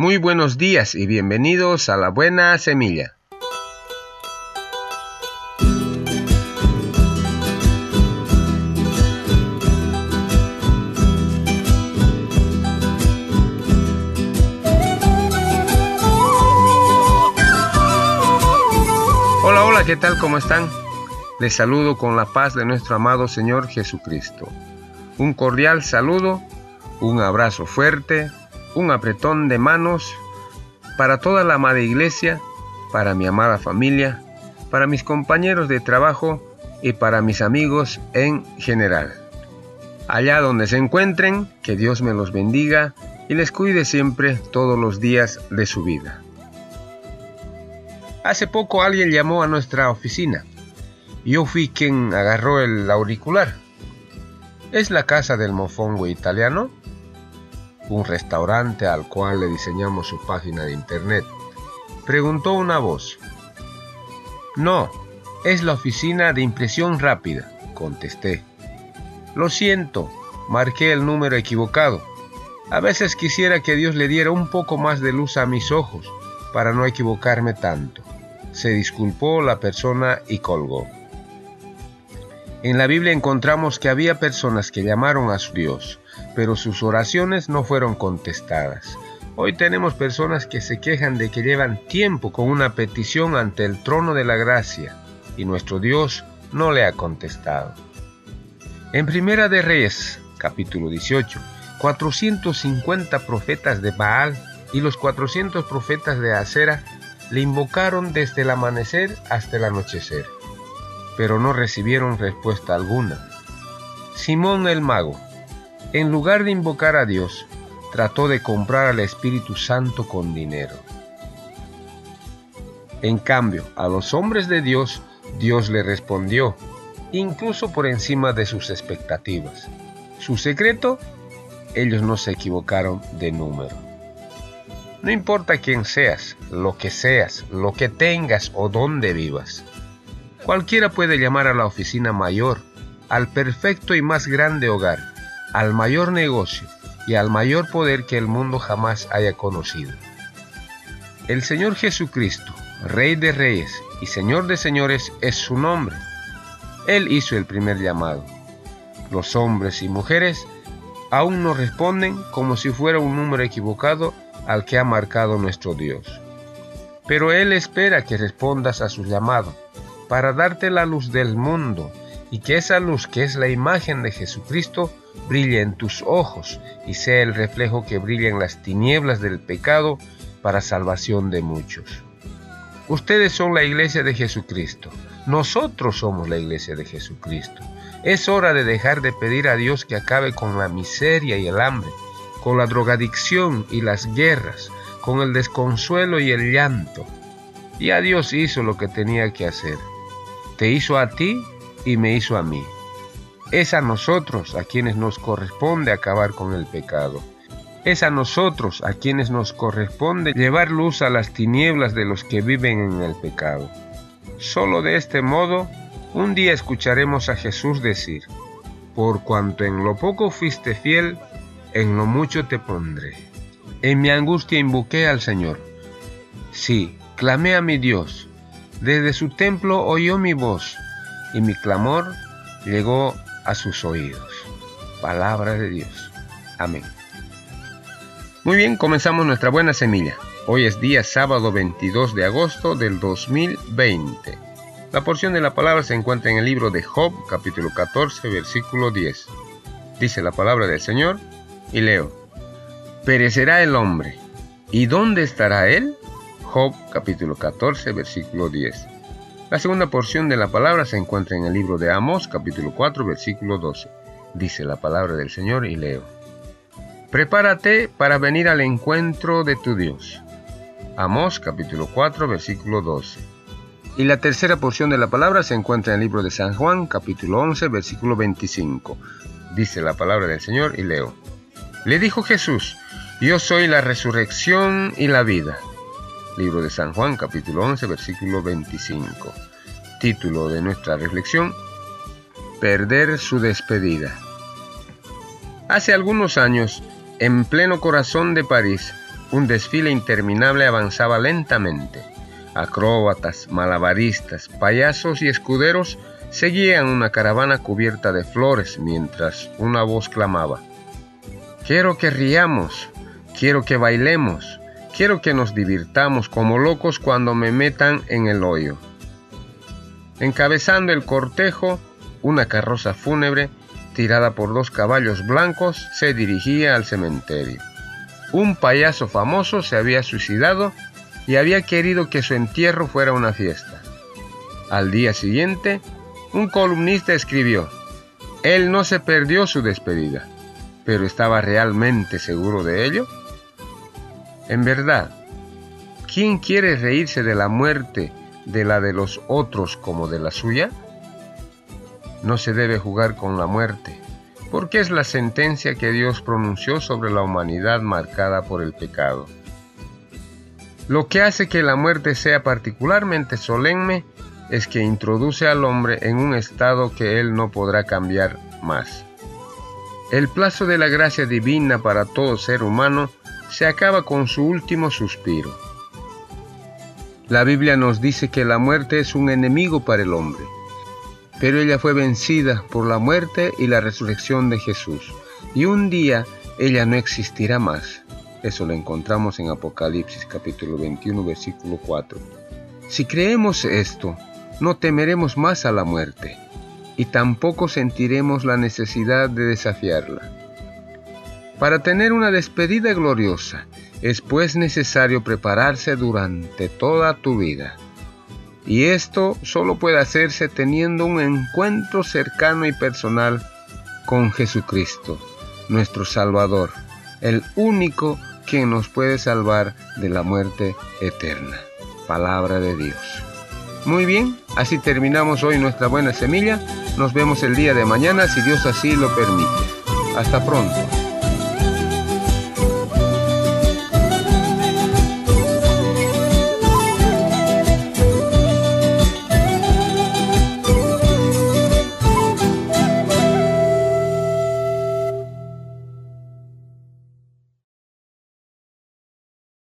Muy buenos días y bienvenidos a la buena semilla. Hola, hola, ¿qué tal? ¿Cómo están? Les saludo con la paz de nuestro amado Señor Jesucristo. Un cordial saludo, un abrazo fuerte, un apretón de manos para toda la amada iglesia, para mi amada familia, para mis compañeros de trabajo y para mis amigos en general. Allá donde se encuentren, que Dios me los bendiga y les cuide siempre todos los días de su vida. Hace poco alguien llamó a nuestra oficina. Yo fui quien agarró el auricular. ¿Es la casa del mofongo italiano? Un restaurante al cual le diseñamos su página de internet. Preguntó una voz. No, es la oficina de impresión rápida, contesté. Lo siento, marqué el número equivocado. A veces quisiera que Dios le diera un poco más de luz a mis ojos para no equivocarme tanto. Se disculpó la persona y colgó. En la Biblia encontramos que había personas que llamaron a su Dios, pero sus oraciones no fueron contestadas. Hoy tenemos personas que se quejan de que llevan tiempo con una petición ante el trono de la gracia y nuestro Dios no le ha contestado. En Primera de Reyes, capítulo 18, 450 profetas de Baal y los 400 profetas de Acera le invocaron desde el amanecer hasta el anochecer pero no recibieron respuesta alguna. Simón el mago, en lugar de invocar a Dios, trató de comprar al Espíritu Santo con dinero. En cambio, a los hombres de Dios, Dios le respondió, incluso por encima de sus expectativas. Su secreto, ellos no se equivocaron de número. No importa quién seas, lo que seas, lo que tengas o dónde vivas. Cualquiera puede llamar a la oficina mayor, al perfecto y más grande hogar, al mayor negocio y al mayor poder que el mundo jamás haya conocido. El Señor Jesucristo, Rey de Reyes y Señor de Señores, es su nombre. Él hizo el primer llamado. Los hombres y mujeres aún no responden como si fuera un número equivocado al que ha marcado nuestro Dios. Pero Él espera que respondas a su llamado para darte la luz del mundo y que esa luz que es la imagen de Jesucristo brille en tus ojos y sea el reflejo que brille en las tinieblas del pecado para salvación de muchos. Ustedes son la iglesia de Jesucristo. Nosotros somos la iglesia de Jesucristo. Es hora de dejar de pedir a Dios que acabe con la miseria y el hambre, con la drogadicción y las guerras, con el desconsuelo y el llanto. Ya Dios hizo lo que tenía que hacer. Te hizo a ti y me hizo a mí. Es a nosotros a quienes nos corresponde acabar con el pecado. Es a nosotros a quienes nos corresponde llevar luz a las tinieblas de los que viven en el pecado. Solo de este modo, un día escucharemos a Jesús decir, por cuanto en lo poco fuiste fiel, en lo mucho te pondré. En mi angustia invoqué al Señor. Sí, clamé a mi Dios desde su templo oyó mi voz y mi clamor llegó a sus oídos. Palabra de Dios. Amén. Muy bien, comenzamos nuestra buena semilla. Hoy es día sábado 22 de agosto del 2020. La porción de la palabra se encuentra en el libro de Job, capítulo 14, versículo 10. Dice la palabra del Señor y leo. Perecerá el hombre. ¿Y dónde estará él? Job capítulo 14 versículo 10. La segunda porción de la palabra se encuentra en el libro de Amos capítulo 4 versículo 12. Dice la palabra del Señor y leo. Prepárate para venir al encuentro de tu Dios. Amos capítulo 4 versículo 12. Y la tercera porción de la palabra se encuentra en el libro de San Juan capítulo 11 versículo 25. Dice la palabra del Señor y leo. Le dijo Jesús, yo soy la resurrección y la vida. Libro de San Juan, capítulo 11, versículo 25. Título de nuestra reflexión, Perder su despedida. Hace algunos años, en pleno corazón de París, Un desfile interminable avanzaba lentamente. Acróbatas, malabaristas, payasos y escuderos seguían una caravana cubierta de flores mientras una voz clamaba, Quiero que riamos, quiero que bailemos, quiero que nos divirtamos como locos cuando me metan en el hoyo. Encabezando el cortejo, una carroza fúnebre tirada por dos caballos blancos se dirigía al cementerio. Un payaso famoso se había suicidado y había querido que su entierro fuera una fiesta. Al día siguiente, un columnista escribió, Él no se perdió su despedida pero estaba realmente seguro de ello? En verdad, ¿quién quiere reírse de la muerte de la de los otros como de la suya? No se debe jugar con la muerte, porque es la sentencia que Dios pronunció sobre la humanidad marcada por el pecado. Lo que hace que la muerte sea particularmente solemne es que introduce al hombre en un estado que él no podrá cambiar más. El plazo de la gracia divina para todo ser humano se acaba con su último suspiro. La Biblia nos dice que la muerte es un enemigo para el hombre, pero ella fue vencida por la muerte y la resurrección de Jesús, y un día ella no existirá más. Eso lo encontramos en Apocalipsis capítulo 21 versículo 4. Si creemos esto, no temeremos más a la muerte y tampoco sentiremos la necesidad de desafiarla. Para tener una despedida gloriosa es pues necesario prepararse durante toda tu vida. Y esto solo puede hacerse teniendo un encuentro cercano y personal con Jesucristo, nuestro Salvador, el único que nos puede salvar de la muerte eterna. Palabra de Dios. Muy bien, así terminamos hoy nuestra buena semilla. Nos vemos el día de mañana si Dios así lo permite. Hasta pronto.